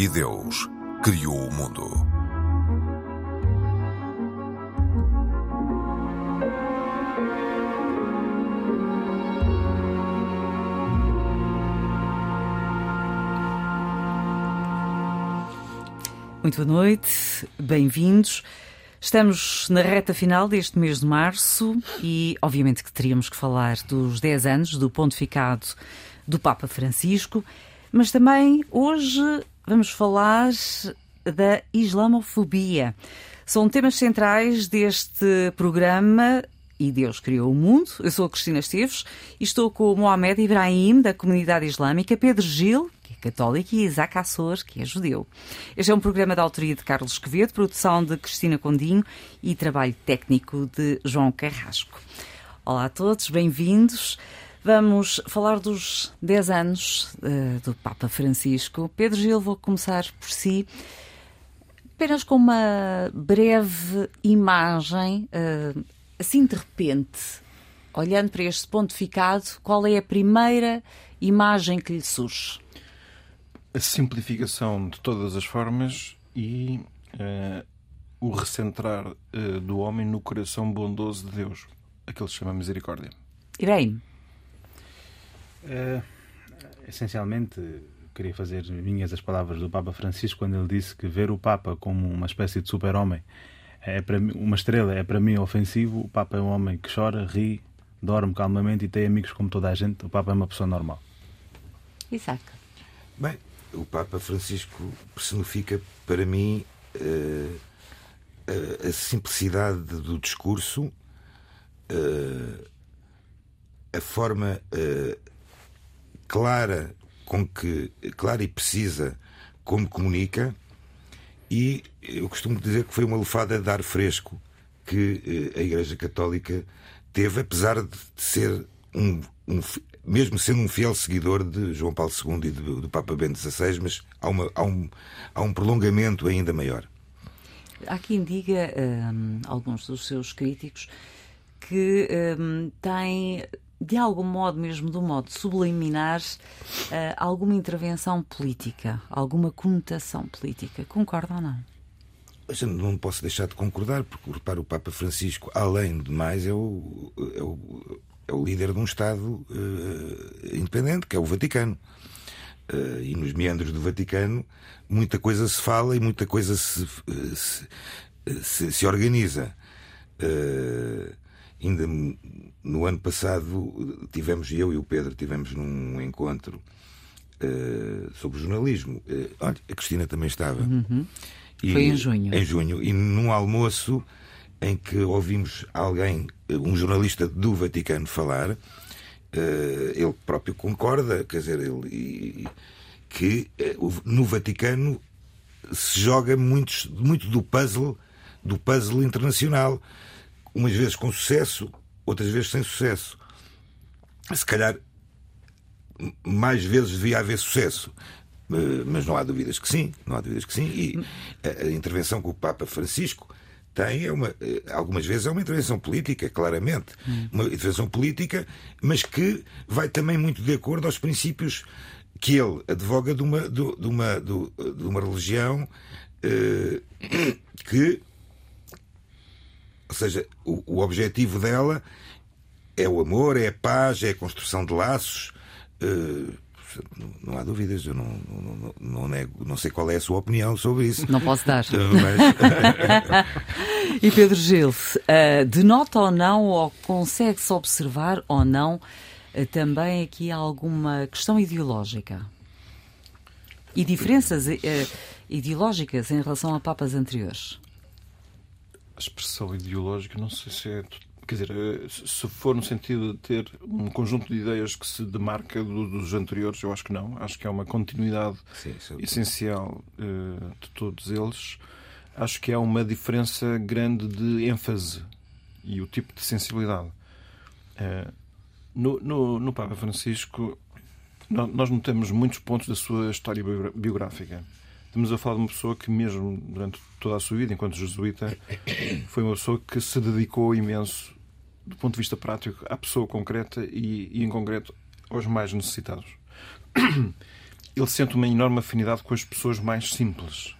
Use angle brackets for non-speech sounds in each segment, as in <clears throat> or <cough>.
E Deus criou o mundo. Muito boa noite, bem-vindos. Estamos na reta final deste mês de março e, obviamente, que teríamos que falar dos 10 anos do pontificado do Papa Francisco, mas também hoje vamos falar da islamofobia. São temas centrais deste programa e Deus criou o mundo. Eu sou a Cristina Esteves e estou com o Mohamed Ibrahim, da comunidade islâmica, Pedro Gil, que é católico, e Isaac Assor, que é judeu. Este é um programa da autoria de Carlos Quevedo, produção de Cristina Condinho e trabalho técnico de João Carrasco. Olá a todos, bem-vindos. Vamos falar dos 10 anos uh, do Papa Francisco. Pedro Gil, vou começar por si, apenas com uma breve imagem, uh, assim de repente, olhando para este pontificado, qual é a primeira imagem que lhe surge? A simplificação de todas as formas e uh, o recentrar do homem no coração bondoso de Deus, aquele que se chama misericórdia. Irene. Uh, essencialmente, queria fazer minhas as palavras do Papa Francisco quando ele disse que ver o Papa como uma espécie de super-homem é para mim, uma estrela é para mim ofensivo. O Papa é um homem que chora, ri, dorme calmamente e tem amigos como toda a gente. O Papa é uma pessoa normal. Isaac. Bem, o Papa Francisco personifica para mim uh, a, a, simplicidade do discurso, uh, a forma uh, clara com que clara e precisa como comunica e eu costumo dizer que foi uma lufada de ar fresco que a Igreja Católica teve, apesar de ser um, um mesmo sendo um fiel seguidor de João Paulo II e do, Papa Bento XVI, mas há, uma, há, um, há um prolongamento ainda maior. Há quem diga, um, alguns dos seus críticos, que um, tem de algum modo, mesmo do modo subliminar, uh, alguma intervenção política, alguma conotação política. Concorda ou não? Eu não posso deixar de concordar, porque repara, o Papa Francisco, além de mais, é o, é o, é o líder de um Estado uh, independente, que é o Vaticano. Uh, e nos meandros do Vaticano, muita coisa se fala e muita coisa se, se, se, se organiza. Uh, ainda no ano passado tivemos, eu e o Pedro, tivemos num encontro uh, sobre jornalismo. Uh, olha, a Cristina também estava. Uhum. E, Foi em junho. Em junho. E num almoço em que ouvimos alguém, um jornalista do Vaticano, falar, uh, ele próprio concorda, quer dizer, ele, que no Vaticano se joga muito, muito do puzzle do puzzle internacional umas vezes com sucesso, outras vezes sem sucesso. Se calhar mais vezes devia haver sucesso. Eh, mas não há dúvidas que sim, não há dúvidas que sim. E a, intervenção que o Papa Francisco tem é uma, eh, algumas vezes é uma intervenção política, claramente. Uma intervenção política, mas que vai também muito de acordo aos princípios que ele advoga de uma, de, uma, de uma religião eh, <coughs> que ou seja, o, o objetivo dela é o amor, é a paz, é a construção de laços. Uh, não há dúvidas, eu não, não, não, nego, não sei qual é a sua opinião sobre isso. Não posso dar. Mas... <laughs> e Pedro Gil, uh, denota ou não, ou consegue-se observar ou não, uh, também aqui alguma questão ideológica? E diferenças uh, ideológicas em relação a papas anteriores? Expressão ideológica, não sei se é. Quer dizer, eh, se for no sentido de ter um conjunto de ideias que se demarca dos anteriores, eu acho que não. Acho que é uma continuidade sim, sim. essencial uh, de todos eles. Acho que há uma diferença grande de ênfase e o tipo de sensibilidade. Uh, no, no, no Papa Francisco, nós notamos muitos pontos da sua história biográfica. Estamos a falar de uma pessoa que, mesmo durante toda a sua vida, enquanto jesuíta, foi uma pessoa que se dedicou imenso, do ponto de vista prático, à pessoa concreta e, e em concreto, aos mais necessitados. <clears throat> ele sente uma enorme afinidade com as pessoas mais simples.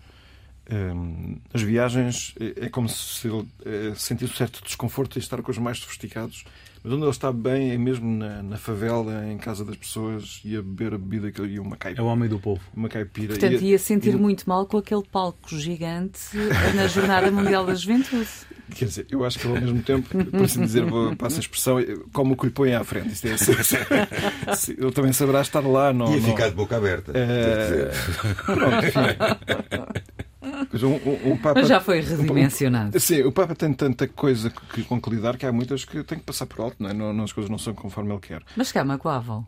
Hum, as viagens é como se ele eh, sentisse um certo desconforto em estar com os mais sofisticados. Mas onde ele está bem é mesmo na, na favela, em casa das pessoas, e a beber a bebida que ele ia uma É caipira. o homem do povo. Uma caipira. Portanto, E- ia sentir e- muito mal com aquele palco gigante na Jornada Mundial da Juventude. Quer dizer, eu acho que ele, ao mesmo tempo, por assim dizer, vou- passa a expressão, como o que lhe põe à frente. Isto é assim. Ele também saberá estar lá. Não, Ia não- ficar de boca aberta. Eh, Pronto, enfim. Pois um- um- um Papa- Mas <laughs> já foi um- redimensionado. Sim, o Papa tem tanta coisa que, com que lidar que há muitas que tem que passar por alto, não é? Não, não- as coisas não são conforme ele quer. Mas cá, magoavam.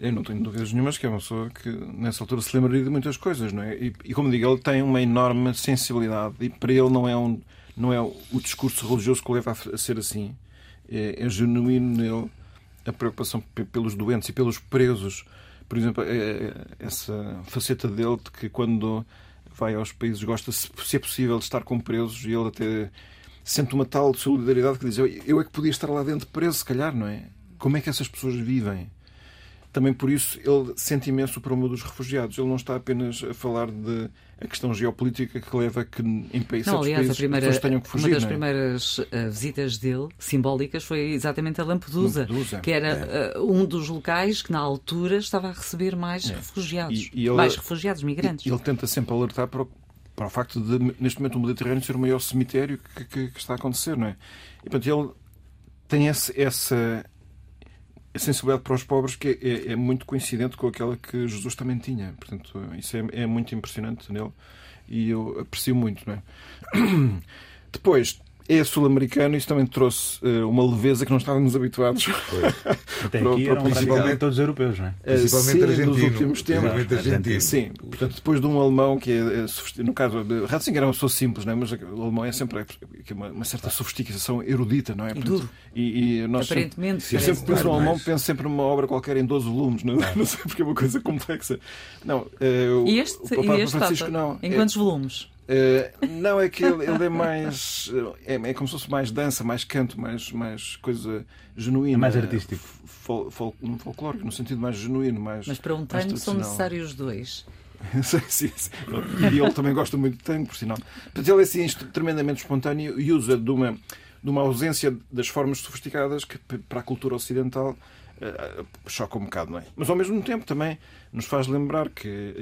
Eu não tenho dúvidas nenhumas que é uma pessoa que nessa altura se lembraria de muitas coisas, não é? E, e como digo, ele tem uma enorme sensibilidade e para ele não é, um, não é o discurso religioso que o leva a, ser assim. É, é genuíno nele a preocupação pe- pelos doentes e pelos presos. Por exemplo, é- é- essa faceta dele de que quando vai aos países gosta, se, é possível, de estar com presos e ele até sente uma tal solidariedade que diz eu, eu é que podia estar lá dentro preso, se calhar, não é? Como é que essas pessoas vivem? Também por isso ele sente imenso o problema dos refugiados. Ele não está apenas a falar de a questão geopolítica que leva a que em países, Não, aliás, a países primeira, as pessoas tenham que fugir. uma das é? primeiras eh, visitas dele, simbólicas, foi exatamente a Lampedusa, Lampedusa. que era eh, um dos locais que, na altura, estava a receber mais refugiados. E- e ele- mais refugiados, migrantes. E ele tenta sempre alertar para o, para o facto de, neste momento, o Mediterrâneo ser o maior cemitério que, que- que está a acontecer, não é? E, portanto, ele tem esse- essa sensibilidade para os pobres que é, é- é muito coincidente com aquela que Jesus também tinha. Portanto, isso é, é muito impressionante nele e eu aprecio muito, não é? <clears throat> Depois, é sul-americano e isso também trouxe eh, uma leveza que não estávamos habituados. <laughs> Até Para o- aqui para o eram principal- praticamente todos europeus, não é? Principalmente Sim, argentino. nos últimos tempos. Principalmente argentino. Sim, portanto, depois de um alemão que é, é no caso, Ratzinger era uma pessoa simples, não é? mas o alemão é sempre que é uma, uma certa sofisticação erudita, não é? Portanto, duro. E, e nós sempre- Aparentemente, eu parece sempre penso no alemão, penso sempre numa obra qualquer em 12 volumes, não, <laughs> não sei porque é uma coisa complexa. Não, eh, E este, o e Papa este Francisco Papa? não. Em É- quantos volumes? Eh, não, é que ele, ele é mais. É, é como se fosse mais dança, mais canto, mais, mais coisa genuína. É mais artístico. Fol, fol, um folclórico, no sentido mais genuíno. Mais, Mas para um tango são necessários dois. <laughs> sim, sim, sim. E ele também gosta muito de tango, por sinal. Portanto, ele é assim, tremendamente espontâneo e usa de uma, de uma ausência das formas sofisticadas que para a cultura ocidental eh, choca um bocado, não é? Mas ao mesmo tempo também nos faz lembrar que,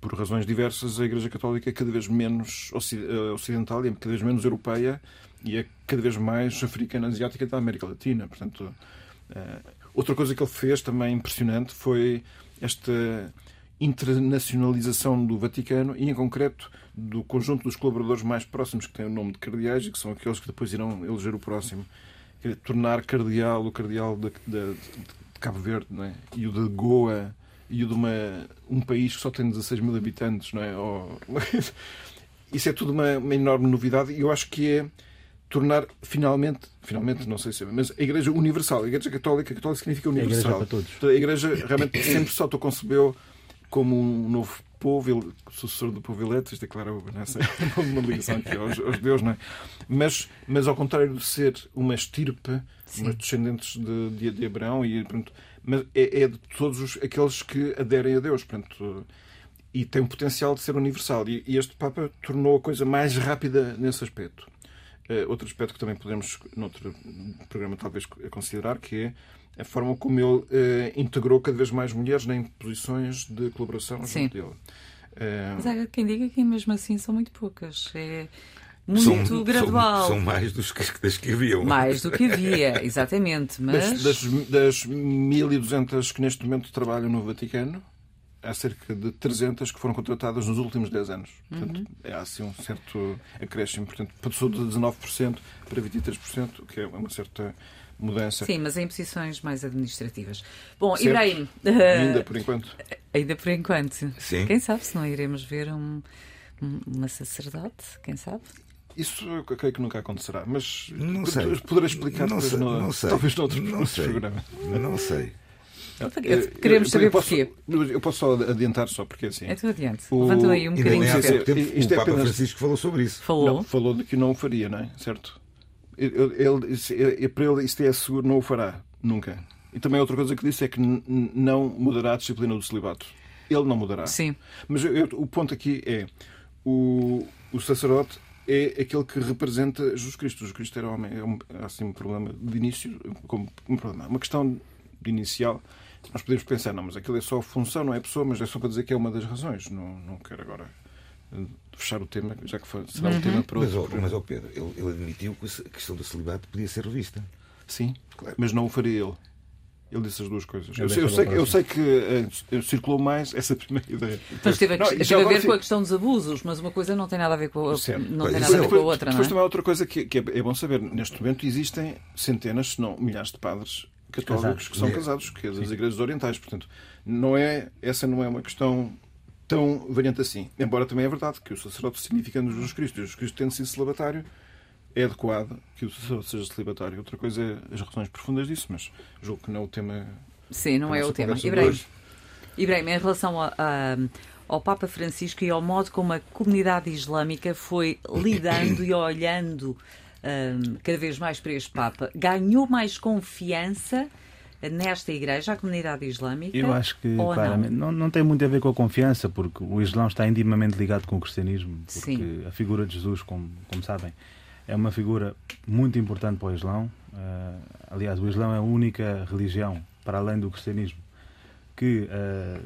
por razões diversas, a Igreja Católica é cada vez menos eh, ocidental e é cada vez menos europeia e é cada vez mais africana, asiática da América Latina. Portanto, eh, outra coisa que ele fez também impressionante foi esta internacionalização do Vaticano e, em concreto, do conjunto dos colaboradores mais próximos que têm o nome de cardeais e que são aqueles que depois irão eleger o próximo. Tornar cardeal o cardeal de, de- de Cabo Verde é? e o de Goa e o de uma, um país que só tem 16 mil habitantes. Não é? Ou- <laughs> Isso é tudo uma, uma enorme novidade e eu acho que é tornar finalmente, finalmente não sei se é, mas a Igreja Universal, a Igreja Católica, católica significa A igreja universal. para todos. A Igreja realmente <coughs> sempre se autoconcebeu como um novo povo, sucessor do povo eleito, isto é claro, nessa uma ligação aqui aos, aos judeus, não é? Mas, mas ao contrário de ser uma estirpe, umas descendentes de, de, de Abraão, e, pronto, mas é, é de todos os, aqueles que aderem a Deus, portanto, e tem o potencial de ser universal. E, e este Papa tornou a coisa mais rápida nesse aspecto. Eh, outro aspecto que também podemos, noutro programa, talvez considerar, que é a forma como ele eh, integrou cada vez mais mulheres em posições de colaboração Sim. junto dele. Eh, Mas há quem diga que mesmo assim são muito poucas. É muito São- são- gradual. São, mais dos que, das que haviam. Mais do que havia, exatamente. Mas das, das, das 1.200 que neste momento trabalham no Vaticano, há cerca de 300 que foram contratadas nos últimos 10 anos. Portanto, é assim um certo acréscimo. Portanto, passou de 19% para 23%, o que é uma certa mudança. sim, mas em posições mais administrativas. Bom, Certo. Ibrahim, Ainda por enquanto. ainda por enquanto. Sim. Quem sabe se não iremos ver um, um- uma sacerdote? Quem sabe? Isso eu creio que nunca acontecerá, mas Não sei. poderei explicar não sei, no, não sei. talvez noutro não sei. programa. Não sei. Queremos Eu- saber eu posso, porquê. Eu posso só adiantar só, porque assim. Então adiante. O- Levantam aí um bocadinho. pouco sim. tempo Isto o é Papa apenas- Francisco falou sobre isso. Falou. Não, falou de que não o faria, não é? Certo? Ele, ele, isso é- é- para ele isto é seguro, não o fará. Nunca. E também outra coisa que disse é que não mudará a disciplina do celibato. ele não mudará. Sim. Mas eu- eu- o ponto aqui é o, o sacerdote é aquele que representa Jesus Cristo. Jesus Cristo era homem. É um, há assim um problema de início, como um problema, uma questão de inicial. Nós podemos pensar, não, mas aquilo é só função, não é pessoa, mas é só para dizer que é uma das razões. Não, não quero agora eh, fechar o tema, já que foi, será o tema para Mas, outro programa. mas ó Pedro, ele, ele admitiu que a questão do celibato podia ser revista. Sim, Claro. mas não o faria ele. Ele disse as duas coisas. Eu, eu sei, eu sei que eh, circulou mais essa <laughs> primeira ideia. Mas teve a, Não, teve a ver com a questão dos abusos, mas uma coisa não tem nada a ver com a, Certo. não tem Pois, nada a ver com a depois, outra, não depois é? também há outra coisa que, que é, é bom saber. Neste momento existem centenas, se não milhares de padres católicos Casados. que são É. casados, que é das igrejas orientais. Portanto, não é, essa não é uma questão tão variante assim. Embora também é verdade que o sacerdote significando Jesus Cristo, Jesus Cristo tendo sido celibatário, é adequado que o sacerdote seja celibatário. Outra coisa é as razões profundas disso, mas julgo que não é o tema. Sim, não é o tema. Ibrahim, em relação a- a- ao Papa Francisco e ao modo como a comunidade islâmica foi lidando e olhando hum, cada vez mais para este Papa, ganhou mais confiança nesta igreja, a comunidade islâmica? Eu acho que ou claramente não? não? Não, tem muito a ver com a confiança, porque o Islão está intimamente ligado com o cristianismo, porque Sim. a figura de Jesus, como, como sabem, é uma figura muito importante para o Islão. Ah, aliás, o Islão é a única religião, para além do cristianismo, que ah,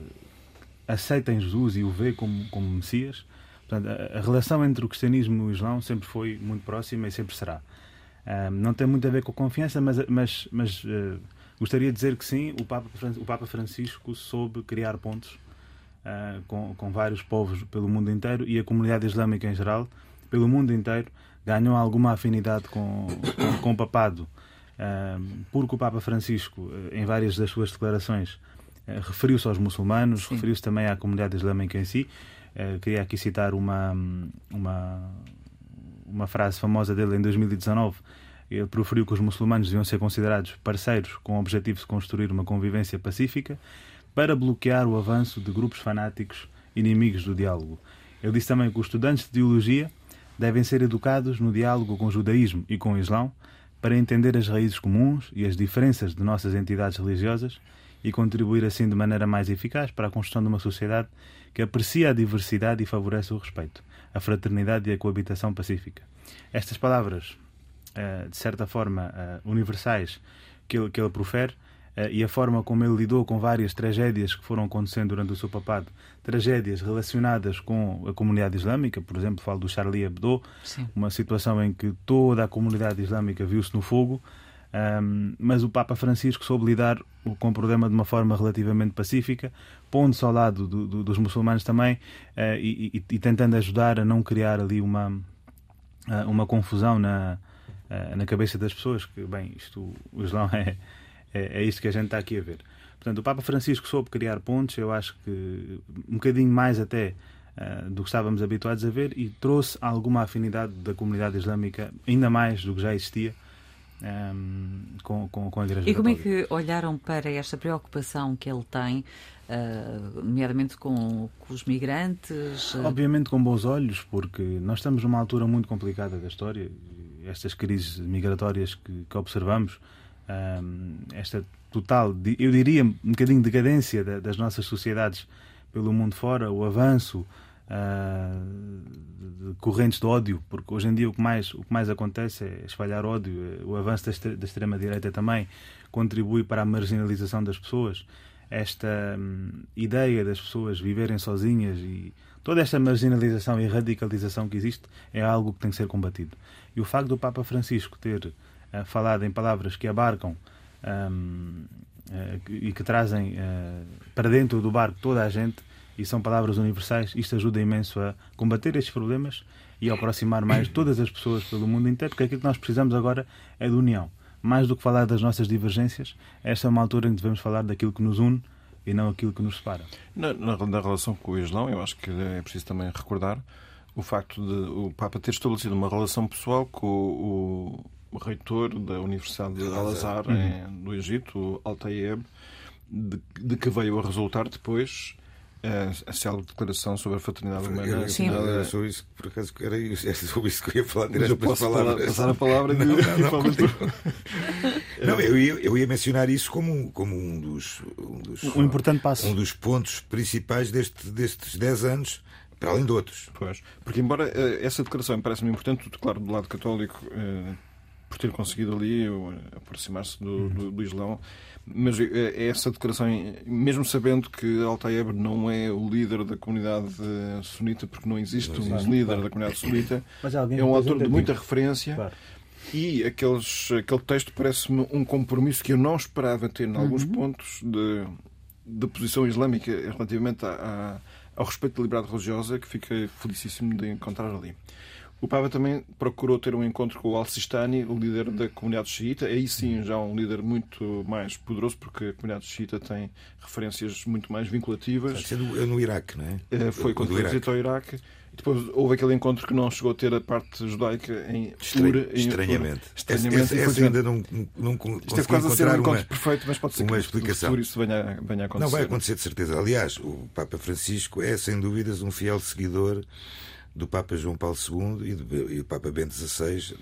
aceita em Jesus e o vê como, como Messias. Portanto, a, a relação entre o cristianismo e o Islão sempre foi muito próxima e sempre será. Ah, não tem muito a ver com confiança, mas, mas, mas gostaria de dizer que sim, o Papa, o Papa Francisco soube criar pontos com, com vários povos pelo mundo inteiro e a comunidade islâmica em geral, pelo mundo inteiro, ganhou alguma afinidade com, com, com o papado, porque o Papa Francisco, eh, em várias das suas declarações, eh, referiu-se aos muçulmanos, referiu-se também à comunidade islâmica em si. Eh, queria aqui citar uma, uma, uma frase famosa dele em 2019. Ele proferiu que os muçulmanos deviam ser considerados parceiros com o objetivo de construir uma convivência pacífica para bloquear o avanço de grupos fanáticos inimigos do diálogo. Ele disse também que os estudantes de teologia devem ser educados no diálogo com o judaísmo e com o islão para entender as raízes comuns e as diferenças de nossas entidades religiosas e contribuir assim de maneira mais eficaz para a construção de uma sociedade que aprecia a diversidade e favorece o respeito, a fraternidade e a coabitação pacífica. Estas palavras, eh, de certa forma, eh, universais que ele, que ele profere e a forma como ele lidou com várias tragédias que foram acontecendo durante o seu papado, tragédias relacionadas com a comunidade islâmica, por exemplo, falo do Charlie Hebdo, Sim. uma situação em que toda a comunidade islâmica viu-se no fogo, ahm, mas o Papa Francisco soube lidar com o problema de uma forma relativamente pacífica, pondo-se ao lado do- do- dos muçulmanos também eh, e, e- e tentando ajudar a não criar ali uma, ah, uma confusão na, ah, na cabeça das pessoas, que, bem, isto, o Islão <laughs> é, é, é isto que a gente está aqui a ver. Portanto, o Papa Francisco soube criar pontos, eu acho que um bocadinho mais até ah, do que estávamos habituados a ver e trouxe alguma afinidade da comunidade islâmica, ainda mais do que já existia, ahm, com, com, com a Igreja E como é Católica. que olharam para esta preocupação que ele tem, ah, nomeadamente com, com os migrantes? Obviamente com bons olhos, porque nós estamos numa altura muito complicada da história. Estas crises migratórias que, que observamos, ahm, esta total, eu diria, um bocadinho de decadência da- das nossas sociedades pelo mundo fora, o avanço ah, de correntes de ódio, porque hoje em dia o que mais, o que mais acontece é espalhar ódio. O avanço da, extre- da extrema-direita também contribui para a marginalização das pessoas. Esta hum, ideia das pessoas viverem sozinhas e toda esta marginalização e radicalização que existe é algo que tem que ser combatido. E o facto do Papa Francisco ter ah, falado em palavras que abarcam hum, eh, que- e que trazem eh, para dentro do barco toda a gente e são palavras universais, isto ajuda imenso a combater estes problemas e a aproximar mais <coughs> todas as pessoas pelo mundo inteiro, porque aquilo que nós precisamos agora é de união. Mais do que falar das nossas divergências, esta é uma altura em que devemos falar daquilo que nos une e não aquilo que nos separa. Na, na, na relação com o Islão, eu acho que é preciso também recordar o facto de o Papa ter estabelecido uma relação pessoal com o reitor da Universidade de Al-Azhar em- do Egito, Al-Tayeb, de, de que veio a resultar depois a, a célebre declaração sobre a fraternidade humana. Eu, Sim. eu, eu sou isso, por acaso, era isso, <laughs> sobre isso que eu ia falar eu direto as posso falar- passar a palavra e Não, não, <laughs> não. Não, eu ia, eu ia mencionar isso como, como um, dos, um, dos, Um importante passo. um dos pontos principais deste, destes 10 anos, para além de outros. Pois. Porque, embora eh, essa declaração me parece-me importante, claro, do lado católico, eh, por ter conseguido ali eh, aproximar-se do, do, do Islão, mas eh, essa declaração, mesmo sabendo que Al-Taeb não é o líder da comunidade eh, sunita, porque não existe um existe, líder claro. da comunidade sunita, <coughs> é um autor de muita referência. Claro. E aqueles, aquele texto parece-me um compromisso que eu não esperava ter em alguns pontos de, de posição islâmica relativamente ao respeito da liberdade religiosa, que fiquei felicíssimo de encontrar ali. O Papa também procurou ter um encontro com o Al-Sistani, o líder da comunidade xiita. Aí sim, já um líder muito mais poderoso, porque a comunidade xiita tem referências muito mais vinculativas. É, do- é no Iraque, não é? Eh, Foi Do quando foi Iraque. visita ao Iraque. E depois houve aquele encontro que não chegou a ter a parte judaica em Estranho- Ur. em estranhamente. Ur. Estranhamente. Essa infelizmente. ainda não, não Isto é quase a ser um encontro uma... perfeito, mas pode ser uma que no explicação. futuro isso venha, venha a acontecer. Não vai acontecer de certeza. Aliás, o Papa Francisco é, sem dúvidas, um fiel seguidor do Papa João Paulo II e do e do Papa Bento XVI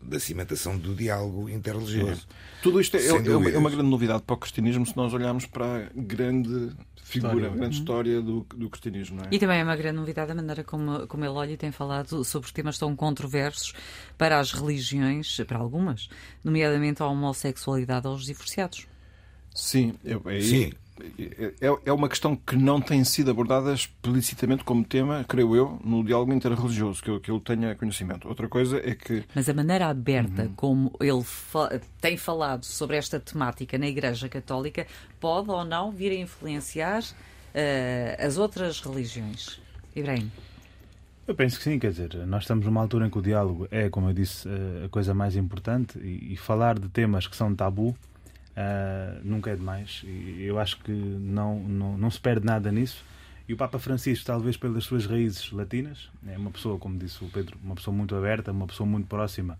da cimentação do diálogo interreligioso. Tudo isto é, é é uma grande novidade para o cristianismo se nós olharmos para a grande figura, História. a grande história do, do cristianismo. Não é? E também é uma grande novidade a maneira como, como ele olha e tem falado sobre temas tão controversos para as religiões, para algumas, nomeadamente a homossexualidade aos divorciados. Sim, é, é, Sim. É, é uma questão que não tem sido abordada explicitamente como tema, creio eu, no diálogo interreligioso, que eu, que eu tenha conhecimento. Outra coisa é que Mas a maneira aberta como ele fa- tem falado sobre esta temática na Igreja Católica pode ou não vir a influenciar eh, as outras religiões. Ibrahim. Eu penso que sim, quer dizer, nós estamos numa altura em que o diálogo é, como eu disse, eh, a coisa mais importante e, e falar de temas que são tabu eh, nunca é demais. E eu acho que não, não, não se perde nada nisso. E o Papa Francisco, talvez pelas suas raízes latinas, é uma pessoa, como disse o Pedro, uma pessoa muito aberta, uma pessoa muito próxima,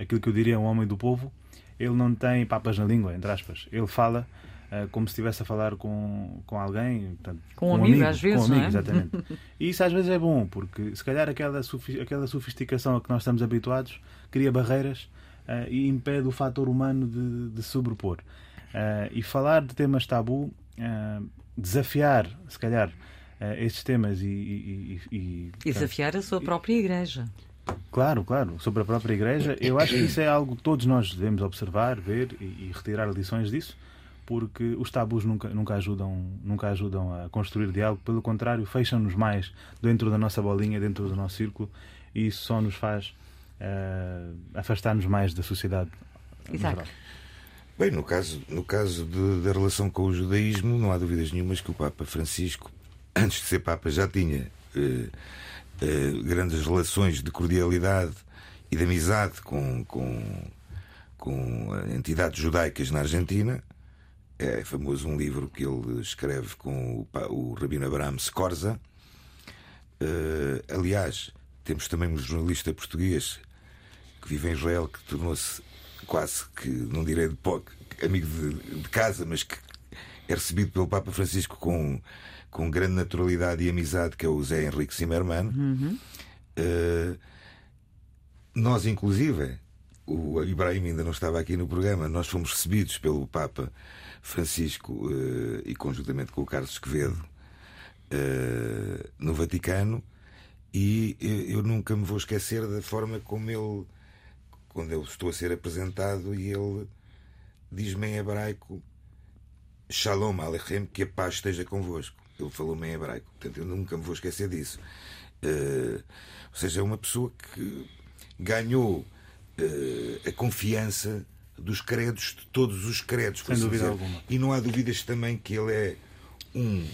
aquilo que eu diria um homem do povo. Ele não tem papas na língua, entre aspas. Ele fala eh, como se estivesse a falar com, com alguém. portanto, Com um amigo, às vezes, Com um amigo, é? exatamente. <laughs> E isso às vezes é bom, porque se calhar aquela, aquela sofisticação a que nós estamos habituados cria barreiras e impede o fator humano de, de sobrepor. Eh, e falar de temas tabu, eh, desafiar, se calhar, eh, estes temas e. e- e- e- desafiar a sua própria Igreja. Claro, claro, sobre a própria Igreja, eu acho que isso é algo que todos nós devemos observar, ver e, e retirar lições disso, porque os tabus nunca, nunca, ajudam, nunca ajudam a construir diálogo, pelo contrário, fecham-nos mais dentro da nossa bolinha, dentro do nosso círculo, e isso só nos faz eh, afastar-nos mais da sociedade. geral. Bem, no caso, no caso de- da relação com o judaísmo, não há dúvidas nenhumas que o Papa Francisco, <coughs> antes de ser Papa, já tinha eh, eh, grandes relações de cordialidade e de amizade com, com, com entidades judaicas na Argentina. É famoso um livro que ele escreve com o, o Rabino Abraham Scorza. Eh, aliás, temos também um jornalista português que vive em Israel que tornou-se quase que, não direi de pouco, amigo de, de casa, mas que é recebido pelo Papa Francisco com, com grande naturalidade e amizade, que é o Zé Henrique Zimmermann. Eh, nós, inclusive, o Ibrahim ainda não estava aqui no programa, nós fomos recebidos pelo Papa Francisco eh, e conjuntamente com o Carlos Quevedo eh, no Vaticano e eh, eu nunca me vou esquecer da forma como ele, quando eu estou a ser apresentado e ele diz-me em hebraico Shalom Aleichem, que a paz esteja convosco. Ele falou-me em hebraico, portanto eu nunca me vou esquecer disso. Eh, ou seja, é uma pessoa que ganhou eh, a confiança dos credos, de todos os credos. por Sem assim dúvida dizer. alguma. E não há dúvidas também que ele é um,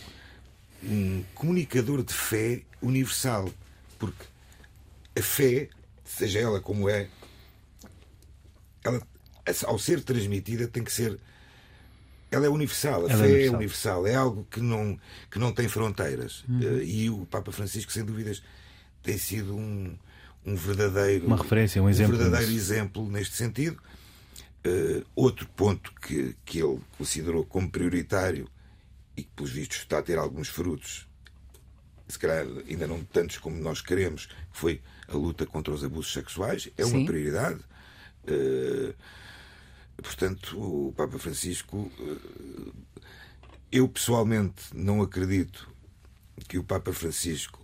um comunicador de fé universal. Porque a fé, seja ela como é, ela, ao ser transmitida, tem que ser. Ela é universal, a Ela é fé é universal. universal, é algo que não, que não tem fronteiras. Uhum. Eh, E o Papa Francisco, sem dúvidas, tem sido um, um verdadeiro. Uma referência, um exemplo verdadeiro nisso. exemplo neste sentido. Eh, outro ponto que, que ele considerou como prioritário e que, pelos vistos, está a ter alguns frutos, se calhar ainda não tantos como nós queremos, que foi a luta contra os abusos sexuais, é uma Sim. prioridade. Eh, portanto, o Papa Francisco, eh, eu pessoalmente não acredito que o Papa Francisco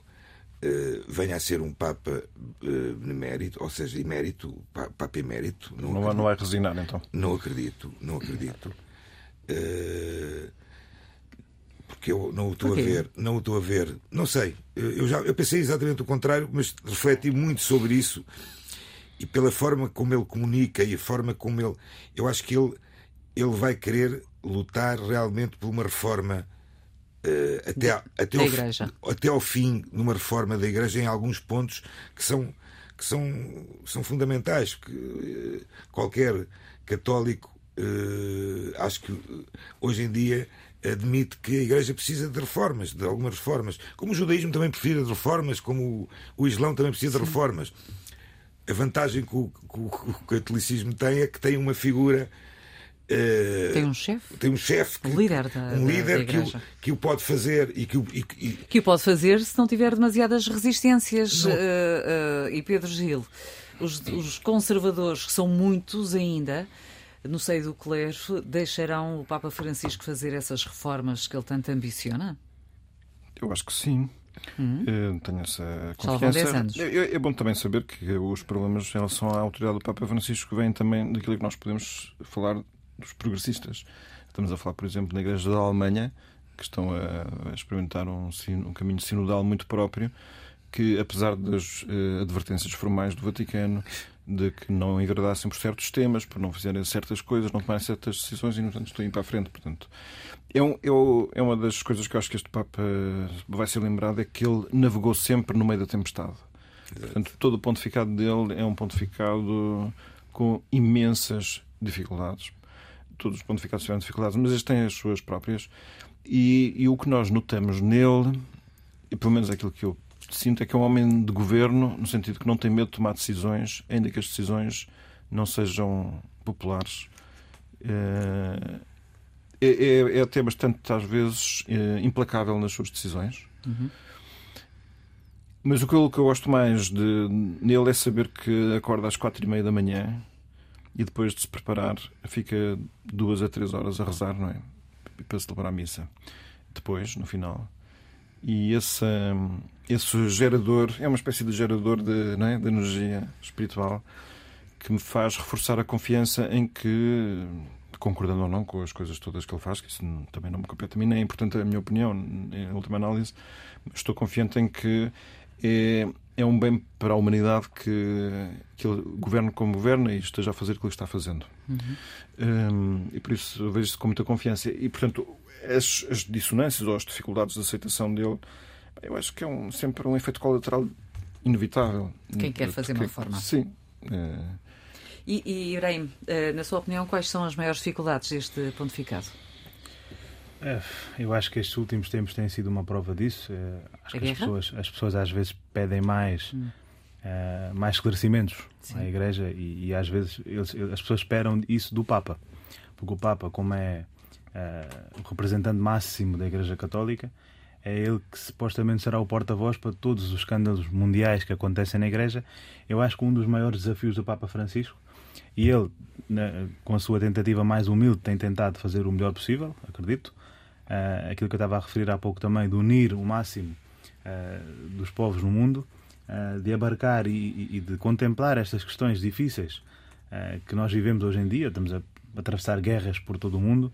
eh, venha a ser um Papa benemérito, ou seja, emérito, pa- Papa emérito. Não, vai- não vai resignar, então. Não acredito, não acredito. Porque eu não o estou a Porquê? ver, não o estou a ver. Não sei. Eu já eu pensei exatamente o contrário, mas refleti muito sobre isso e pela forma como ele comunica e a forma como ele, eu acho que ele ele vai querer lutar realmente por uma reforma eh, até, até, da ao, Igreja. até ao fim numa reforma da Igreja em alguns pontos que são que são, são fundamentais que eh, qualquer católico eh, acho que hoje em dia admite que a Igreja precisa de reformas, de algumas reformas. Como o judaísmo também precisa de reformas, como o, o Islão também precisa de reformas. A vantagem que o, que o- que o catolicismo tem é que tem uma figura. eh, Tem um chefe? tem um chefe, que- Um líder da- um da- líder da que, o, que o pode fazer e que, o- e, e- Que o pode fazer se não tiver demasiadas resistências. Eh, eh, e Pedro Gil, os, os conservadores, que são muitos ainda, no seio do clero, deixarão o Papa Francisco fazer essas reformas que ele tanto ambiciona? Eu acho que sim. Eu tenho essa confiança. 10 anos. É, é- bom também saber que os problemas em relação à autoridade do Papa Francisco vêm também daquilo que nós podemos falar dos progressistas. Estamos a falar, por exemplo, na Igreja da Alemanha, que estão a, experimentar um, um caminho sinodal muito próprio, que apesar das eh, advertências formais do Vaticano de que não enverdassem por certos temas, por não fazerem certas coisas, não tomarem certas decisões e, no entanto, estão a ir para a frente. Portanto, é, um- é é uma das coisas que eu acho que este Papa vai ser lembrado é que ele navegou sempre no meio da tempestade. Portanto, todo o pontificado dele é um pontificado com imensas dificuldades. Todos os pontificados tiveram dificuldades, mas este tem as suas próprias. E, e o que nós notamos nele, e pelo menos aquilo que eu sinto, é que é um homem de governo, no sentido que não tem medo de tomar decisões, ainda que as decisões não sejam populares. Eh, É, é- é até bastante, às vezes, eh, implacável nas suas decisões. Mas o que eu, o que eu gosto mais de, nele é saber que acorda às quatro e meia da manhã e depois de se preparar fica duas a três horas a rezar, não é? Para celebrar a missa. Depois, no final. E esse, esse gerador é uma espécie de gerador de, é? de energia espiritual que me faz reforçar a confiança em que, concordando ou não com as coisas todas que ele faz, que isso também não me compete a mim, nem é importante a minha opinião, em última análise, estou confiante em que é, é um bem para a humanidade que, que ele governe como governa e esteja a fazer aquilo que está fazendo. Hum, e por isso eu vejo isso com muita confiança. E, portanto, as, as dissonâncias ou as dificuldades de aceitação dele, eu acho que é um, sempre um efeito colateral inevitável. Quem quer fazer uma Porque- reforma. Sim. É, E, e Ibrahim, eh, na sua opinião, quais são as maiores dificuldades deste pontificado? É, Eu acho que estes últimos tempos têm sido uma prova disso. É, Acho A que as guerra? pessoas, as pessoas às vezes pedem mais, Hum. eh, mais esclarecimentos Sim. à Igreja e, e às vezes eles- as pessoas esperam isso do Papa. Porque o Papa, como é eh, o representante máximo da Igreja Católica, é ele que supostamente será o porta-voz para todos os escândalos mundiais que acontecem na Igreja. Eu acho que um dos maiores desafios do Papa Francisco, e ele, na- com a sua tentativa mais humilde, tem tentado fazer o melhor possível, acredito. Ah, aquilo que eu estava a referir há pouco também, de unir o máximo ah, dos povos no mundo, ah, de abarcar e, e- de contemplar estas questões difíceis que nós vivemos hoje em dia. Estamos a atravessar guerras por todo o mundo.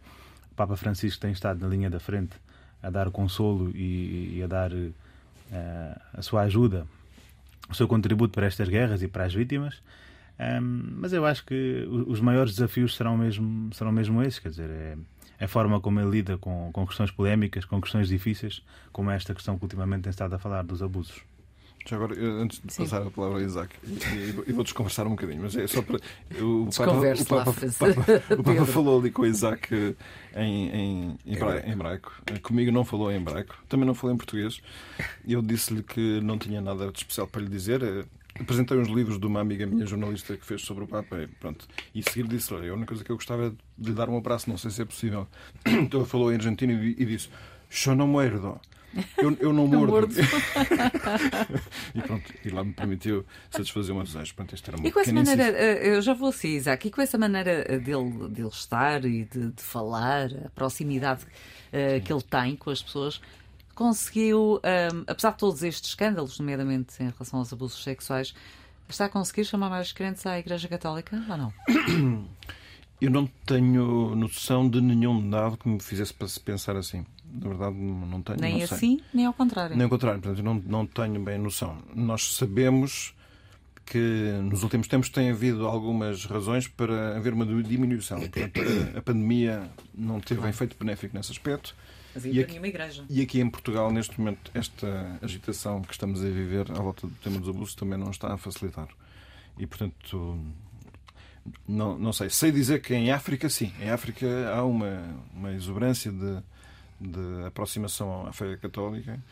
Papa Francisco tem estado na linha da frente a dar consolo e, e a dar ah, a sua ajuda, o seu contributo para estas guerras e para as vítimas. Ahm, mas eu acho que os maiores desafios serão mesmo, serão mesmo esses, quer dizer, é a forma como ele lida com, com questões polémicas, com questões difíceis, como esta questão que ultimamente tem estado a falar dos abusos. Já agora, eu, antes de Sim. passar a palavra ao Isaac, e, vou desconversar um bocadinho, mas é só para. O, Papa, lá, o Papa, Papa- <laughs> o Papa falou ali com o Isaac eh, em, em, em hebra- em hebraico. Eh, Comigo não falou em hebraico, também não falou em português. Eu disse-lhe que não tinha nada de especial para lhe dizer. eh, apresentei uns livros de uma amiga minha jornalista que fez sobre o Papa e, pronto, e seguir disse: Olha, a única coisa que eu gostava é de lhe dar um abraço, não sei se é possível. <clears throat> Então ele falou em argentino e, e disse: Yo no muerdo. Eu, eu não mordo. mordo. <laughs> e pronto, e lá me permitiu satisfazer um desejo. Pronto, este era uma E com essa maneira, eh, eu já vou assim, Isaac, e com essa maneira eh, dele, dele estar e de, de falar, a proximidade eh, que ele tem com as pessoas, conseguiu, eh, apesar de todos estes escândalos, nomeadamente em relação aos abusos sexuais, está a conseguir chamar mais crentes à Igreja Católica ou não? <coughs> Eu não tenho noção de nenhum dado que me fizesse pensar assim. Na verdade, não tenho. Nem não assim, nem ao contrário. Nem ao contrário, portanto, não, não tenho bem noção. Nós sabemos que nos últimos tempos tem havido algumas razões para haver uma diminuição. Portanto, a, pandemia não teve um efeito benéfico nesse aspecto. E aqui-. E aqui em Portugal, neste momento, esta agitação que estamos a viver à volta do tema dos abusos também não está a facilitar. E, portanto, não, não sei. Sei dizer que em África, sim. Em África há uma, uma exuberância de, de aproximação à fé católica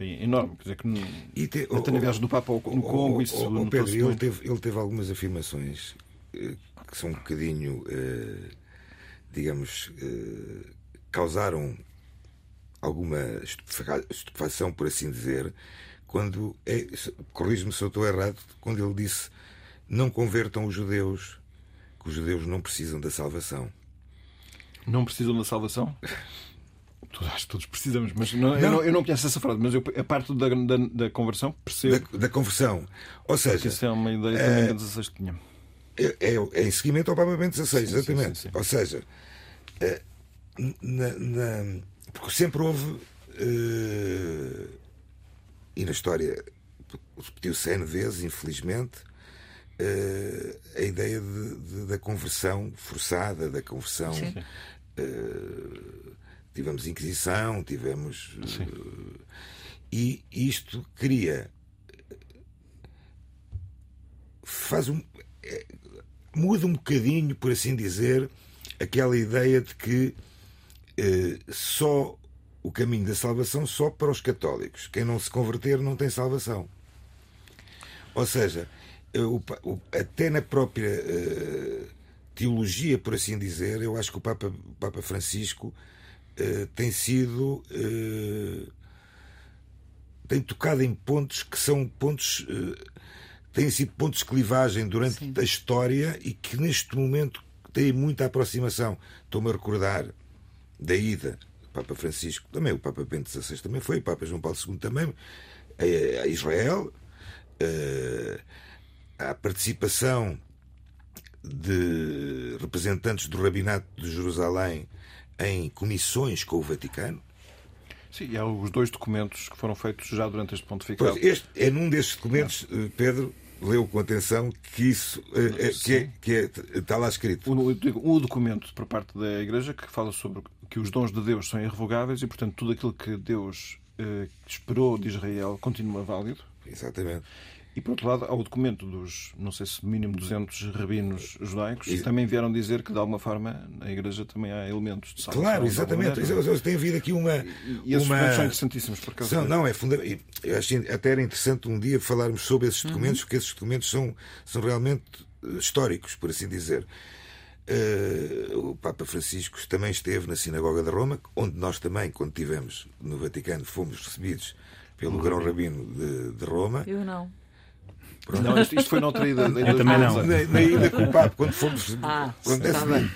enorme. Quer dizer, que no- E te- até viagem do Papa no Congo, isso o, notou-se Pedro, ele muito. teve, ele teve algumas afirmações eh, que são um bocadinho, eh, digamos, eh, causaram alguma estupefa- estupefação, por assim dizer, quando, é, corrijo-me se eu estou errado, quando ele disse não convertam os judeus, que os judeus não precisam da salvação. Não precisam da salvação? <laughs> Acho que todos precisamos, mas não, Eu, não, eu não conheço essa frase, mas eu, a parte da, da, da conversão percebo Da, da conversão. Ou que seja, isso é uma ideia também que a 16 tinha. É, é, é em seguimento ao Papa Bento XVI, Sim, sim, exatamente. sim, sim. Ou seja, eh, na, na- porque sempre houve, eh, e na história repetiu-se N vezes, infelizmente, eh, a ideia de- de- da conversão forçada, da conversão. Sim. eh, tivemos Inquisição, tivemos. eh, Sim. e isto cria. faz um. é, muda um bocadinho, por assim dizer, aquela ideia de que eh, só o caminho da salvação só para os católicos. Quem não se converter não tem salvação. Ou seja, eh, o o- até na própria eh, teologia, por assim dizer, eu acho que o Papa, o Papa Francisco eh, tem sido. eh, tem tocado em pontos que são pontos. eh, têm sido pontos de clivagem durante Sim. a história e que neste momento têm muita aproximação. Estou-me a recordar da ida do Papa Francisco, também o Papa Bento XVI também foi, o Papa João Paulo II também, a, a Israel, a participação de representantes do Rabinato de Jerusalém em comissões com o Vaticano. Sim, há os dois documentos que foram feitos já durante este pontificado. Pois, este é num destes documentos, eh, Pedro, leu com atenção que isso é, que, é, que é- está lá escrito. O, o documento por parte da Igreja que fala sobre que os dons de Deus são irrevogáveis e, portanto, tudo aquilo que Deus eh, esperou de Israel continua válido. Exatamente. E, por outro lado, há o documento dos, não sei se mínimo 200 rabinos judaicos E- que também vieram dizer que, de alguma forma, na Igreja também há elementos de salvação. Claro, exatamente. maneira. Tem havido aqui uma. E esses uma... documentos são interessantíssimos, por acaso. São, não, é fundamental. Eu acho até era interessante um dia falarmos sobre esses documentos, porque esses documentos são, são realmente eh, históricos, por assim dizer. Eh, o Papa Francisco também esteve na Sinagoga de Roma, onde nós também, quando estivemos no Vaticano, fomos recebidos pelo Grão Rabino de, de Roma. Eu não. Não, isto, isto foi noutra ida. Eu também não. Na, na ida com o Papa, quando fomos. Ah, quando está bem.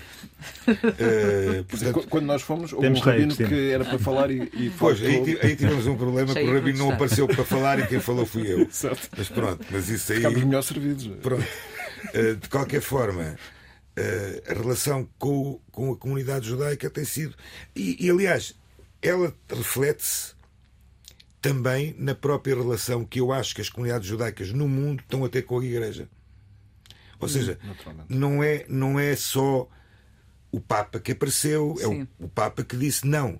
Dizer, portanto, Quando nós fomos, houve um rabino que era para falar e, e Pois, aí, aí tivemos um problema Cheio que o Rabino não apareceu para falar e quem falou fui eu. Certo. Mas pronto, mas isso aí. Ficámos melhor servidos. Pronto. Eh, De qualquer forma, eh, a relação com, com a comunidade judaica tem sido. E, e, aliás, ela reflete-se também na própria relação que eu acho que as comunidades judaicas no mundo estão a ter com a Igreja. Ou seja, naturalmente. não é, não é só o Papa que apareceu, é Sim. o, o Papa que disse não.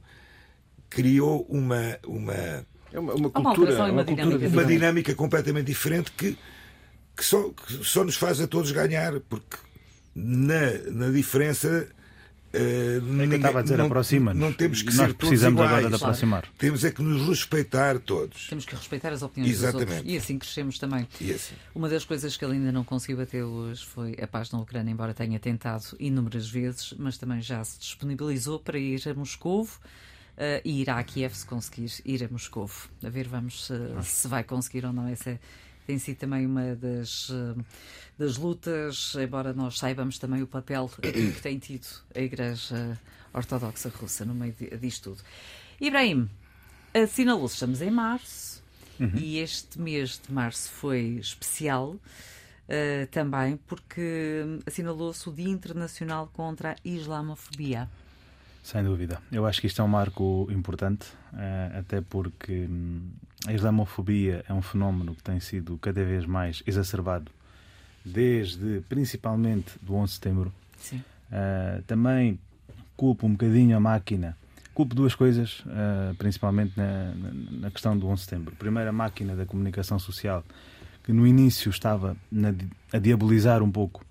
Criou uma, uma, É uma, uma uma cultura, alteração e uma uma cultura dinâmica uma diferente. dinâmica completamente diferente que, que, só, que só nos faz a todos ganhar, porque na, na diferença Uh, é que eu estava a dizer, aproxima-nos. Não temos que Nós ser precisamos todos agora de aproximar. Temos é que nos respeitar todos. Temos que respeitar as opiniões Exatamente. dos outros. E assim crescemos também. E assim. Uma das coisas que ele ainda não conseguiu bater hoje foi a paz na Ucrânia, embora tenha tentado inúmeras vezes, mas também já se disponibilizou para ir a Moscovo. Uh, e irá a Kiev se conseguir ir a Moscovo. A ver, vamos se, se vai conseguir ou não. Essa é, tem sido também uma das, uh, das lutas, embora nós saibamos também o papel que tem tido a Igreja Ortodoxa Russa no meio disto tudo. Ibrahim, assinalou-se, estamos em março, uhum. e este mês de março foi especial. Uh, também porque assinalou-se o Dia Internacional contra a Islamofobia. Sem dúvida. Eu acho que isto é um marco importante, uh, até porque hum, a islamofobia é um fenómeno que tem sido cada vez mais exacerbado desde principalmente do 11 de setembro. Uh, também culpo um bocadinho a máquina. Culpo duas coisas, uh, principalmente na, na, questão do 11 de setembro. Primeiro, a máquina da comunicação social, que no início estava na, a diabolizar um pouco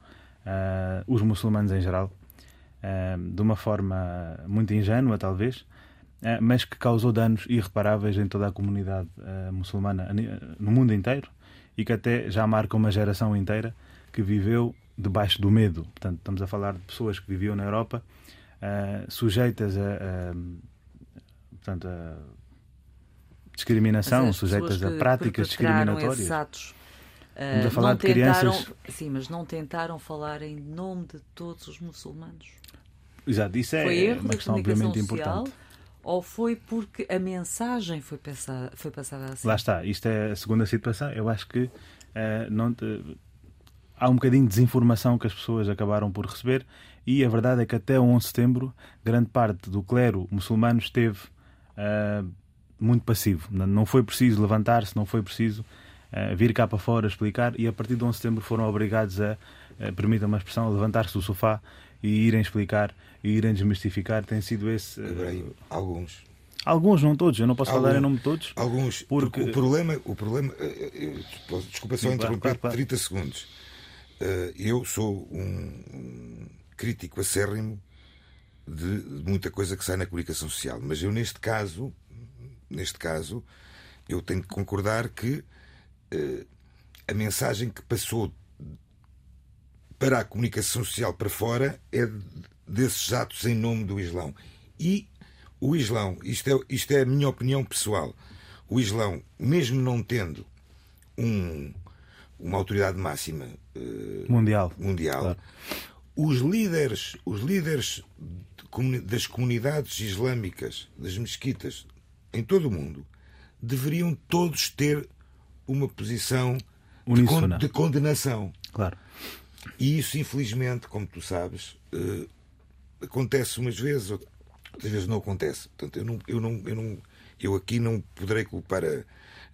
os muçulmanos em geral de uma forma muito ingênua, talvez, mas que causou danos irreparáveis em toda a comunidade eh, muçulmana no mundo inteiro e que até já marca uma geração inteira que viveu debaixo do medo. Portanto, estamos a falar de pessoas que viviam na Europa eh, sujeitas a, a, portanto, a discriminação, sujeitas a práticas discriminatórias. Estamos a falar de tentaram, crianças. Sim, mas não tentaram falar em nome de todos os muçulmanos. Exato, isso é foi erro uma questão obviamente social, importante. Ou foi porque a mensagem foi passada, foi passada assim? Lá está, isto é a segunda situação. Eu acho que uh, não há um bocadinho de desinformação que as pessoas acabaram por receber e a verdade é que até o 11 de setembro grande parte do clero muçulmano esteve uh, muito passivo. Não foi preciso levantar-se, não foi preciso uh, vir cá para fora explicar e a partir do 11 de setembro foram obrigados a, uh, permita uma expressão, levantar-se do sofá e irem explicar e irem desmistificar. Tem sido esse. Uh, alguns. Alguns, não todos. Eu não posso Alguns, falar em nome de todos. Alguns. Porque, o problema. O problema desculpa só interromper claro, claro. 30 segundos. eu sou um crítico acérrimo de, de muita coisa que sai na comunicação social. Mas eu, neste caso, neste caso, eu tenho que concordar que uh, a mensagem que passou para a comunicação social para fora é desses atos em nome do Islão. E o Islão, isto é, isto é a minha opinião pessoal, o Islão, mesmo não tendo um, uma autoridade máxima uh, mundial, mundial claro. os líderes, os líderes das comunidades islâmicas, das mesquitas, em todo o mundo, deveriam todos ter uma posição de, con de, condenação. Claro. E isso, infelizmente, como tu sabes, uh, acontece umas vezes, outras vezes não acontece. Portanto, eu, não, eu, não, eu, não, eu aqui não poderei culpar a,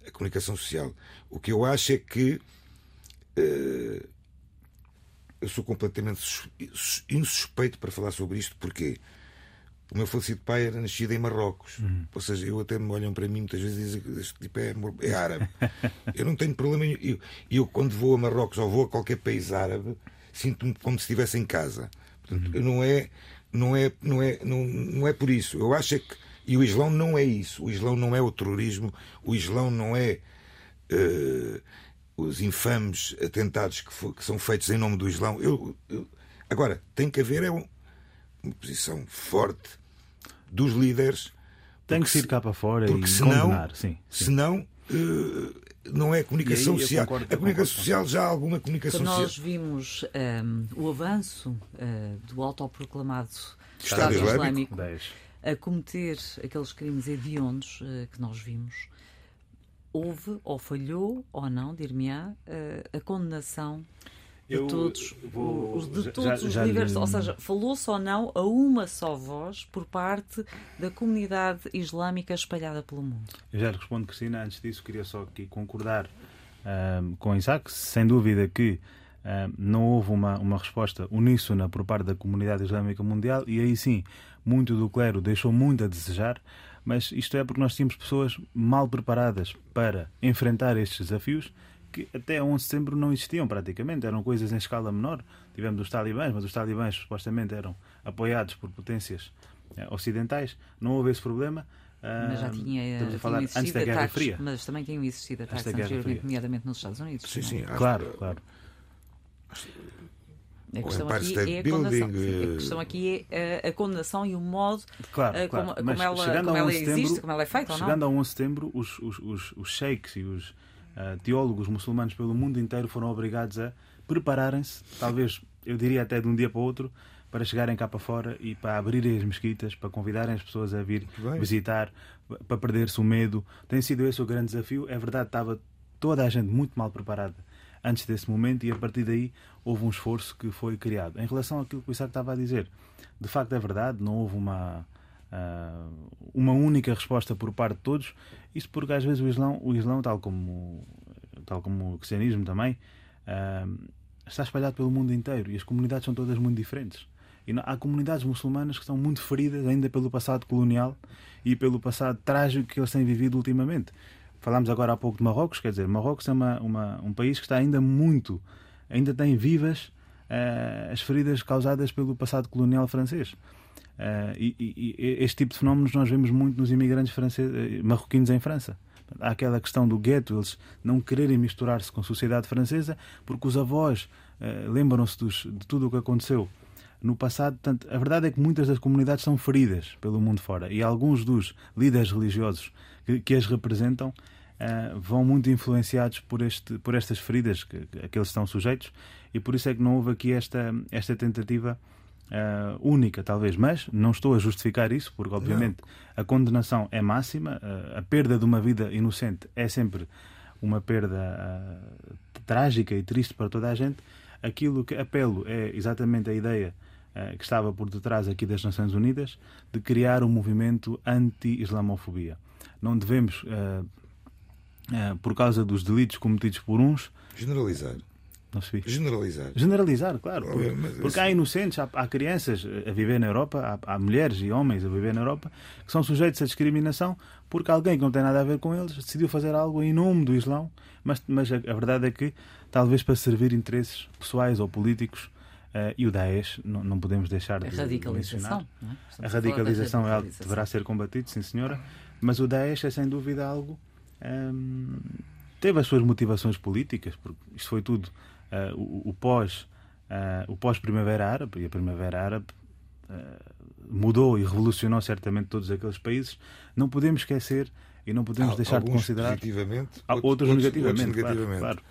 a comunicação social. O que eu acho é que uh, eu sou completamente insuspeito para falar sobre isto, porque o meu falecido pai era nascido em Marrocos. Uhum. Ou seja, eu até me olham para mim muitas vezes e dizem que este tipo é, é árabe. <laughs> eu não tenho problema nenhum. Eu, eu, quando vou a Marrocos ou vou a qualquer país árabe, sinto-me como se estivesse em casa. Portanto, Uhum. não é, não é, não é, não, não é por isso. Eu acho é que e o Islão não é isso. O Islão não é o terrorismo. O Islão não é uh, os infames atentados que, for, que, são feitos em nome do Islão. Eu, eu, agora tem que haver é um, uma posição forte dos líderes. Tem que se ir cá para fora porque e senão, condenar, sim. sim. Senão uh, não é comunicação aí, social. Concordo, a comunicação social já há alguma comunicação Quando social. nós vimos um, o avanço uh, do autoproclamado Estado, Estado Islâmico, Islâmico a cometer aqueles crimes hediondos uh, que nós vimos, houve ou falhou ou não, dir-me-á, uh, a condenação de Eu todos, vou- os, de todos já- os já líderes, lhe- ou seja, falou-se ou não a uma só voz por parte da comunidade islâmica espalhada pelo mundo. Eu já lhe respondo, Cristina. Antes disso, queria só aqui concordar ahm, com Isaac. Sem dúvida que ahm, não houve uma, uma resposta uníssona por parte da comunidade islâmica mundial e aí sim, muito do clero deixou muito a desejar. Mas isto é porque nós tínhamos pessoas mal preparadas para enfrentar estes desafios que até 11 de setembro não existiam praticamente, eram coisas em escala menor. Tivemos os talibãs, mas os talibãs supostamente eram apoiados por potências eh, ocidentais, não houve esse problema. Mas já Ah, tinha, estamos a falar antes da Guerra ataques, Fria. mas também tinham existido ataques anteriormente, Fria. nomeadamente nos Estados Unidos. Sim, é? sim. acho Claro, claro. A O questão Empire aqui é a condenação. Building, Sim, A eh, questão aqui é a, condenação e o modo Claro, eh, claro. como, como ela, como ela 11 de setembro, existe, como ela é feita ou Chegando não. a 11 de setembro, os, os, os, os sheiks e os teólogos muçulmanos pelo mundo inteiro foram obrigados a prepararem-se, talvez, eu diria até de um dia para o outro, para chegarem cá para fora e para abrirem as mesquitas, para convidarem as pessoas a vir visitar, para perder-se o medo. Tem sido esse o grande desafio. É verdade, estava toda a gente muito mal preparada antes desse momento e a partir daí houve um esforço que foi criado. Em relação àquilo que o Isaac estava a dizer, de facto é verdade, não houve uma, ah, uma única resposta por parte de todos. Isso porque às vezes o Islão, o Islão tal, como, tal como o cristianismo também, ah, está espalhado pelo mundo inteiro e as comunidades são todas muito diferentes. E há comunidades muçulmanas que estão muito feridas ainda pelo passado colonial e pelo passado trágico que eles têm vivido ultimamente. Falámos agora há pouco de Marrocos, quer dizer, Marrocos é uma, uma- um país que está ainda muito, ainda tem vivas eh, as feridas causadas pelo passado colonial francês. Eh, e, e- este tipo de fenómenos nós vemos muito nos imigrantes eh, marroquinos em França. Há aquela questão do gueto, eles não quererem misturar-se com a sociedade francesa porque os avós eh, lembram-se de tudo o que aconteceu no passado. Portanto, a verdade é que muitas das comunidades são feridas pelo mundo fora e alguns dos líderes religiosos que, que as representam eh, vão muito influenciados por, este, por estas feridas que, a que eles estão sujeitos e por isso é que não houve aqui esta, esta tentativa eh, única, talvez. Mas não estou a justificar isso, porque obviamente a condenação é máxima, eh, a perda de uma vida inocente é sempre uma perda eh, trágica e triste para toda a gente. Aquilo que apelo é exatamente a ideia que estava por detrás aqui das Nações Unidas de criar um movimento anti-islamofobia. Não devemos, por causa dos delitos cometidos por uns, Generalizar. Não se Generalizar. Generalizar, claro. Porque, mas porque isso- há inocentes, há, há crianças a viver na Europa, há, há mulheres e homens a viver na Europa que são sujeitos a discriminação porque alguém que não tem nada a ver com eles decidiu fazer algo em nome do Islão, mas, mas a, a verdade é que talvez para servir interesses pessoais ou políticos eh, e o Daesh não, não podemos deixar A de radicalização. mencionar. não é? A radicalização é algo que deverá ser combatido, sim senhora, mas o Daesh é sem dúvida algo. hum, teve as suas motivações políticas, porque isto foi tudo o, o pós ah, o pós Primavera Árabe e a Primavera Árabe ah, mudou e revolucionou certamente todos aqueles países. Não podemos esquecer e não podemos Al- deixar de alguns considerar positivamente, Há outros, negativamente, outros claro, negativamente. claro.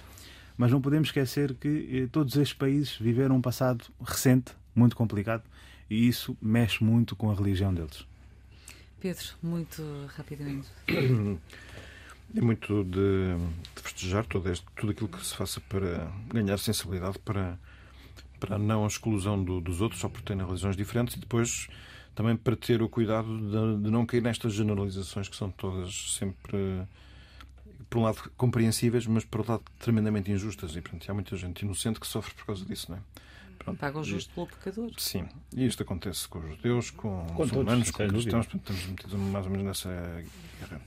Mas não podemos esquecer que eh, todos estes países viveram um passado recente, muito complicado, e isso mexe muito com a religião deles. Pedro, muito rapidamente. <coughs> É muito de, de festejar todo este, tudo aquilo que se faça para ganhar sensibilidade para, para a não exclusão do- dos outros só por terem religiões diferentes e depois também para ter o cuidado de, de não cair nestas generalizações que são todas sempre, por um lado, compreensíveis, mas por outro lado, tremendamente injustas. E portanto, há muita gente inocente que sofre por causa disso, não é? Pronto. Paga o justo pelo pecador. Sim, e isto acontece com os judeus, com, Com os humanos, com cristãos, portanto, estamos metidos mais ou menos nessa guerra.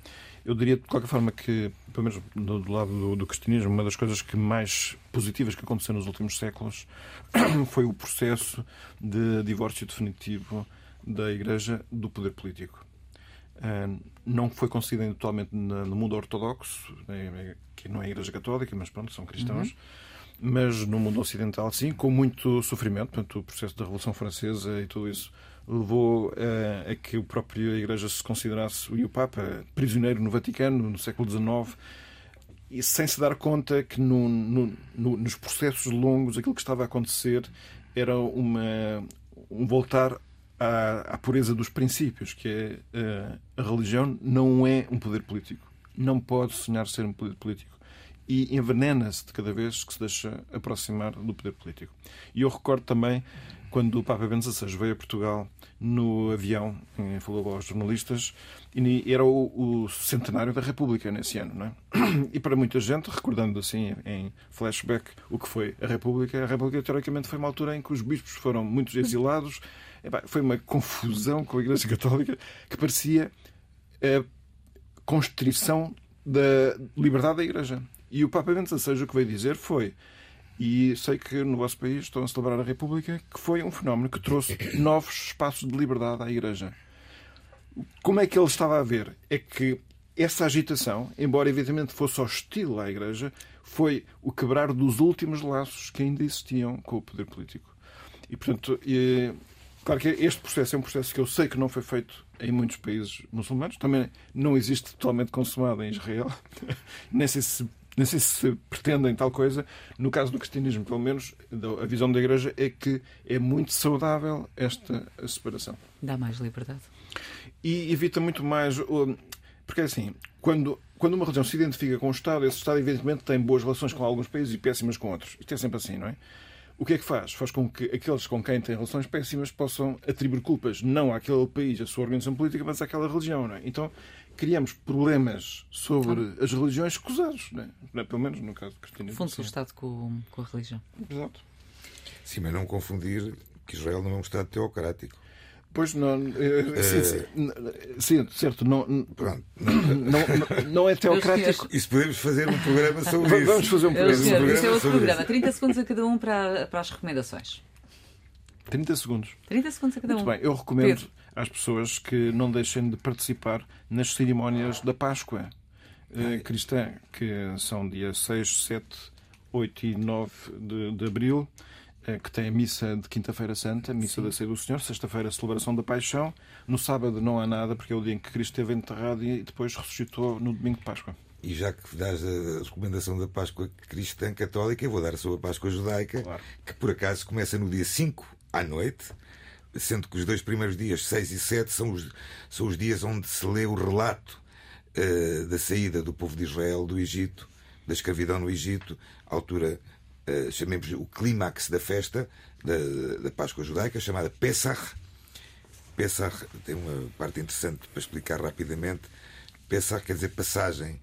Eu diria, de qualquer forma, que, pelo menos do, do lado do, do cristianismo, uma das coisas que mais positivas que aconteceu nos últimos séculos <clears throat> foi o processo de divórcio definitivo da Igreja do poder político. Não foi conseguido totalmente no mundo ortodoxo, né, que não é a Igreja Católica, mas pronto, são cristãos. Mas no mundo ocidental, sim, com muito sofrimento. Portanto, o processo da Revolução Francesa e tudo isso levou eh, a que a Igreja se considerasse, e o Papa, prisioneiro no Vaticano, no século XIX, e sem se dar conta que no- no- no- nos processos longos aquilo que estava a acontecer era uma, um voltar à, à pureza dos princípios, que é eh, a religião não é um poder político. Não pode sonhar ser um poder político. E envenena-se de cada vez que se deixa aproximar do poder político. E eu recordo também quando o Papa Bento XVI veio a Portugal no avião, falou aos jornalistas, e era o, o centenário da República nesse ano, não é? <clears throat> E para muita gente, recordando assim em flashback o que foi a República, a República teoricamente foi uma altura em que os bispos foram muitos exilados, foi uma confusão com a Igreja Católica que parecia a constrição da liberdade da Igreja. E o Papa Bento XVI o que veio dizer foi, e sei que no vosso país estão a celebrar a República, que foi um fenómeno que trouxe <coughs> novos espaços de liberdade à Igreja. Como é que ele estava a ver? É que essa agitação, embora evidentemente fosse hostil à Igreja, foi o quebrar dos últimos laços que ainda existiam com o poder político. E, portanto, claro que este processo é um processo que eu sei que não foi feito em muitos países muçulmanos, também não existe totalmente consumado em Israel, <laughs> nem sei se nem sei se pretendem tal coisa. No caso do cristianismo, pelo menos, a visão da Igreja é que é muito saudável esta separação. Dá mais liberdade. E evita muito mais. Porque, assim, quando, quando uma religião se identifica com o Estado, esse Estado, evidentemente, tem boas relações com alguns países e péssimas com outros. Isto é sempre assim, não é? O que é que faz? Faz com que aqueles com quem têm relações péssimas possam atribuir culpas não àquele país, à sua organização política, mas àquela religião, não é? Então, criamos problemas sobre as religiões escusados, não é? Pelo menos no caso do cristianismo. Funde-se o Estado com, com a religião. Exato. Sim, mas não confundir que Israel não é um Estado teocrático. Pois não. Uh, sim, sim, certo. Não, não, não, não é teocrático. Isso podemos fazer um programa sobre isso. Vamos fazer um programa. Senhor, um programa isso é outro programa. 30 segundos a cada um para, para as recomendações. 30 segundos. 30 segundos a cada Muito um. bem, eu recomendo Pedro. às pessoas que não deixem de participar nas cerimónias da Páscoa uh, cristã, que são dia 6, 7, 8 e 9 de, de abril que tem a missa de Quinta-feira Santa, a missa Sim. da Ceia do Senhor, sexta-feira a celebração da Paixão, no sábado não há nada, porque é o dia em que Cristo esteve enterrado e depois ressuscitou no domingo de Páscoa. E já que dás a recomendação da Páscoa cristã católica, eu vou dar a sua Páscoa judaica, claro. que por acaso começa no dia 5 à noite, sendo que os dois primeiros dias, 6 e 7, são os, são os dias onde se lê o relato uh, da saída do povo de Israel do Egito, da escravidão no Egito, altura eh, chamemos o clímax da festa da, da Páscoa judaica, chamada Pesach. Pesach tem uma parte interessante para explicar rapidamente. Pesach quer dizer passagem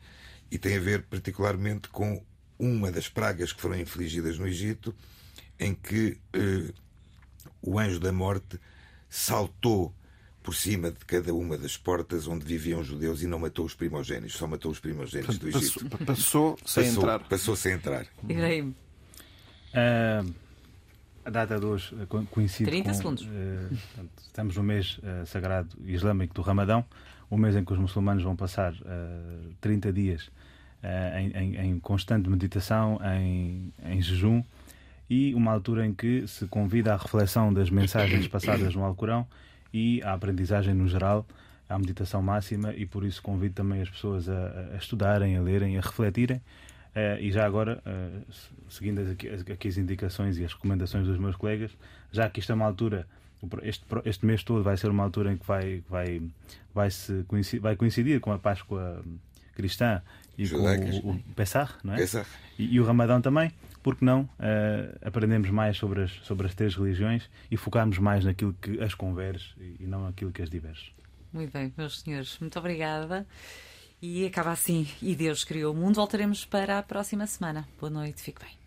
e tem a ver particularmente com uma das pragas que foram infligidas no Egito, em que eh, o anjo da morte saltou por cima de cada uma das portas onde viviam os judeus e não matou os primogênitos, só matou os primogênitos do Egito. Passou, passou sem passou, entrar. Passou sem entrar. Ibrahim. Uh, a data de hoje coincide 30 com, segundos. Uh, portanto, estamos no mês uh, sagrado islâmico do Ramadão, o mês em que os muçulmanos vão passar uh, 30 dias em, em, em, constante meditação, em, em jejum, e uma altura em que se convida à reflexão das mensagens <coughs> passadas no Alcorão e à aprendizagem no geral, à meditação máxima, e por isso convido também as pessoas a, a estudarem, a lerem, a refletirem Uh, e já agora, uh, seguindo as, aqui as indicações e as recomendações dos meus colegas, já que isto é uma altura, este, este mês todo vai ser uma altura em que vai, vai, vai, -se coincidir, vai coincidir com a Páscoa cristã e Judaicas. com o, o Pessah, não é? Pessah. E, e, o Ramadão também, porque não uh, aprendemos mais sobre as, sobre as três religiões e focarmos mais naquilo que as converge e, e não naquilo que as diverge. Muito bem, meus senhores, muito obrigada. E acaba assim. E Deus criou o mundo. Voltaremos para a próxima semana. Boa noite, fique bem.